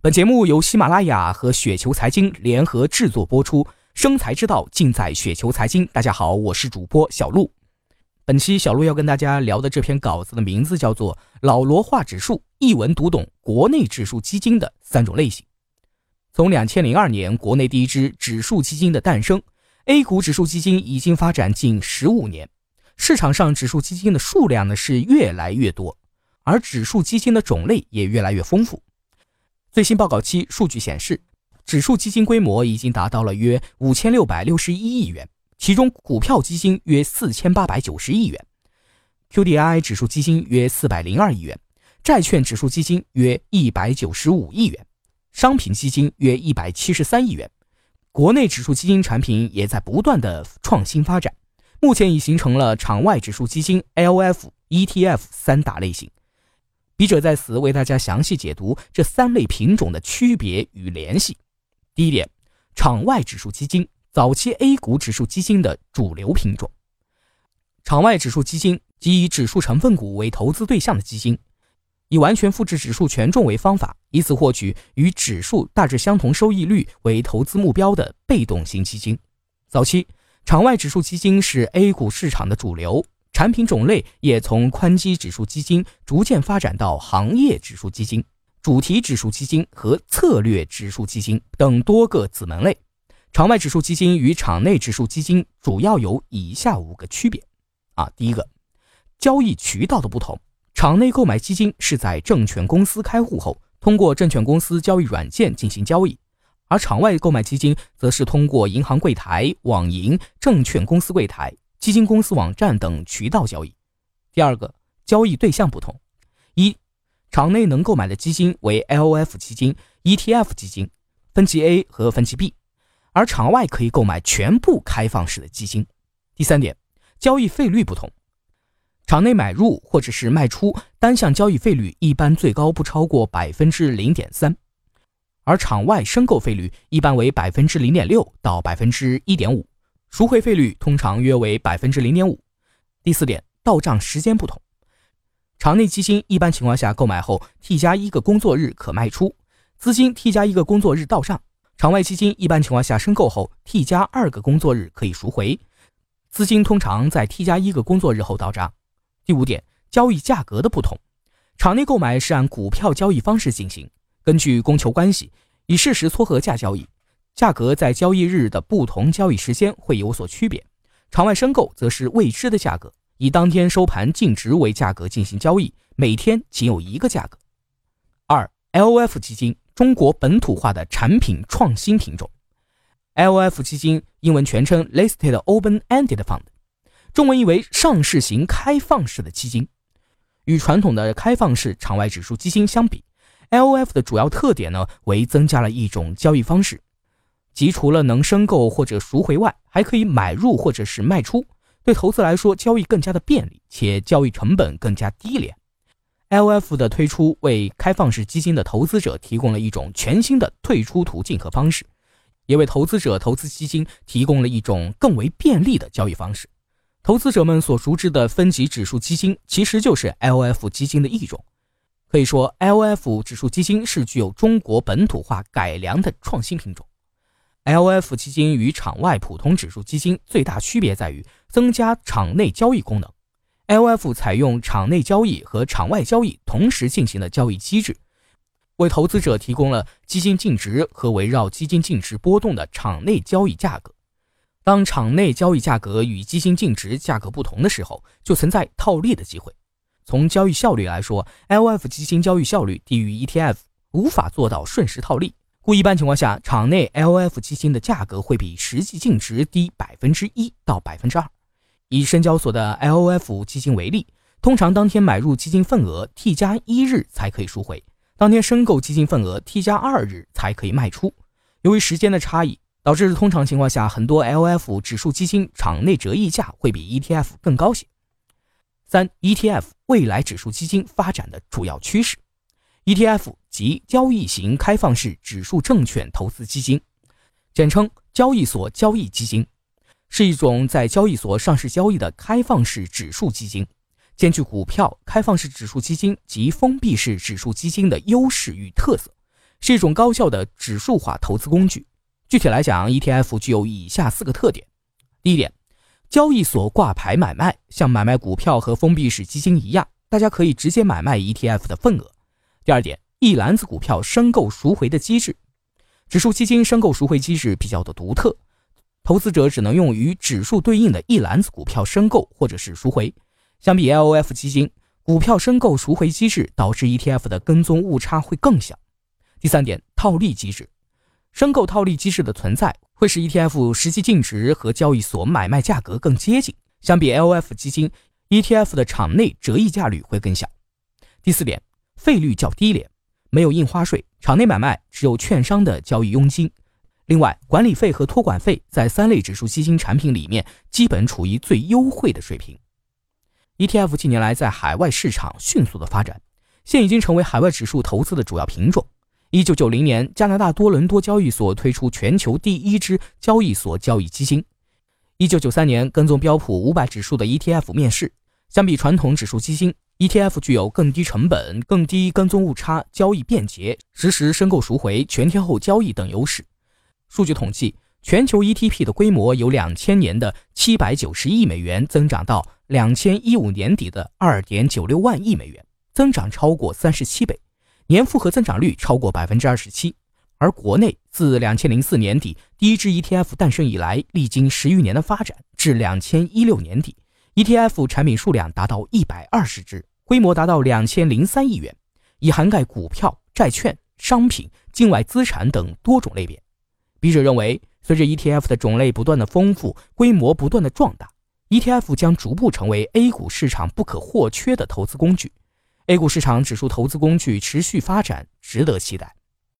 本节目由喜马拉雅和雪球财经联合制作播出，生财之道尽在雪球财经。大家好，我是主播小璐。本期小璐要跟大家聊的这篇稿子的名字叫做《老罗话指数》，一文读懂国内指数基金的三种类型。从两千零二年国内第一支指数基金的诞生，A 股指数基金已经发展近十五年，市场上指数基金的数量呢是越来越多，而指数基金的种类也越来越丰富。最新报告期数据显示，指数基金规模已经达到了约五千六百六十一亿元，其中股票基金约四千八百九十亿元，QDI 指数基金约四百零二亿元，债券指数基金约一百九十五亿元，商品基金约一百七十三亿元。国内指数基金产品也在不断的创新发展，目前已形成了场外指数基金、LF、ETF 三大类型。笔者在此为大家详细解读这三类品种的区别与联系。第一点，场外指数基金，早期 A 股指数基金的主流品种。场外指数基金即以指数成分股为投资对象的基金，以完全复制指数权重为方法，以此获取与指数大致相同收益率为投资目标的被动型基金。早期场外指数基金是 A 股市场的主流。产品种类也从宽基指数基金逐渐发展到行业指数基金、主题指数基金和策略指数基金等多个子门类。场外指数基金与场内指数基金主要有以下五个区别：啊，第一个，交易渠道的不同。场内购买基金是在证券公司开户后，通过证券公司交易软件进行交易；而场外购买基金则是通过银行柜台、网银、证券公司柜台。基金公司网站等渠道交易。第二个，交易对象不同：一，场内能购买的基金为 LOF 基金、ETF 基金、分级 A 和分级 B，而场外可以购买全部开放式的基金。第三点，交易费率不同：场内买入或者是卖出单项交易费率一般最高不超过百分之零点三，而场外申购费率一般为百分之零点六到百分之一点五。赎回费率通常约为百分之零点五。第四点，到账时间不同。场内基金一般情况下购买后 T 加一个工作日可卖出，资金 T 加一个工作日到账。场外基金一般情况下申购后 T 加二个工作日可以赎回，资金通常在 T 加一个工作日后到账。第五点，交易价格的不同。场内购买是按股票交易方式进行，根据供求关系，以事实撮合价交易。价格在交易日的不同交易时间会有所区别，场外申购则是未知的价格，以当天收盘净值为价格进行交易，每天仅有一个价格。二 L O F 基金，中国本土化的产品创新品种。LF 基金英文全称 Listed Open-Ended Fund，中文译为上市型开放式的基金。与传统的开放式场外指数基金相比，L O F 的主要特点呢为增加了一种交易方式。即除了能申购或者赎回外，还可以买入或者是卖出，对投资来说交易更加的便利，且交易成本更加低廉。LF 的推出为开放式基金的投资者提供了一种全新的退出途径和方式，也为投资者投资基金提供了一种更为便利的交易方式。投资者们所熟知的分级指数基金其实就是 LF 基金的一种，可以说 LF 指数基金是具有中国本土化改良的创新品种。LF 基金与场外普通指数基金最大区别在于增加场内交易功能。LF 采用场内交易和场外交易同时进行的交易机制，为投资者提供了基金净值和围绕基金净值波动的场内交易价格。当场内交易价格与基金净值价格不同的时候，就存在套利的机会。从交易效率来说，LF 基金交易效率低于 ETF，无法做到瞬时套利。故一般情况下，场内 LF 基金的价格会比实际净值低百分之一到百分之二。以深交所的 LF 基金为例，通常当天买入基金份额 T 加一日才可以赎回，当天申购基金份额 T 加二日才可以卖出。由于时间的差异，导致通常情况下，很多 LF 指数基金场内折溢价会比 ETF 更高些。三、ETF 未来指数基金发展的主要趋势。ETF 即交易型开放式指数证券投资基金，简称交易所交易基金，是一种在交易所上市交易的开放式指数基金，兼具股票开放式指数基金及封闭式指数基金的优势与特色，是一种高效的指数化投资工具。具体来讲，ETF 具有以下四个特点：第一点，交易所挂牌买卖，像买卖股票和封闭式基金一样，大家可以直接买卖 ETF 的份额。第二点，一篮子股票申购赎回的机制，指数基金申购赎回机制比较的独特，投资者只能用与指数对应的一篮子股票申购或者是赎回。相比 LOF 基金，股票申购赎回机制导致 ETF 的跟踪误差会更小。第三点，套利机制，申购套利机制的存在会使 ETF 实际净值和交易所买卖价格更接近。相比 LOF 基金，ETF 的场内折溢价率会更小。第四点，费率较低廉，没有印花税，场内买卖只有券商的交易佣金。另外，管理费和托管费在三类指数基金产品里面基本处于最优惠的水平。ETF 近年来在海外市场迅速的发展，现已经成为海外指数投资的主要品种。一九九零年，加拿大多伦多交易所推出全球第一支交易所交易基金。一九九三年，跟踪标普五百指数的 ETF 面世。相比传统指数基金，ETF 具有更低成本、更低跟踪误差、交易便捷、实时申购赎回、全天候交易等优势。数据统计。全球 ETP 的规模由两千年的七百九十亿美元增长到两千一五年底的二点九六万亿美元，增长超过三十七倍，年复合增长率超过百分之二十七。而国内自两千零四年底第一支 ETF 诞生以来，历经十余年的发展，至两千一六年底，ETF 产品数量达到一百二十只，规模达到两千零三亿元，已涵盖股票、债券、商品、境外资产等多种类别。笔者认为。随着 ETF 的种类不断的丰富，规模不断的壮大，ETF 将逐步成为 A 股市场不可或缺的投资工具。A 股市场指数投资工具持续发展，值得期待。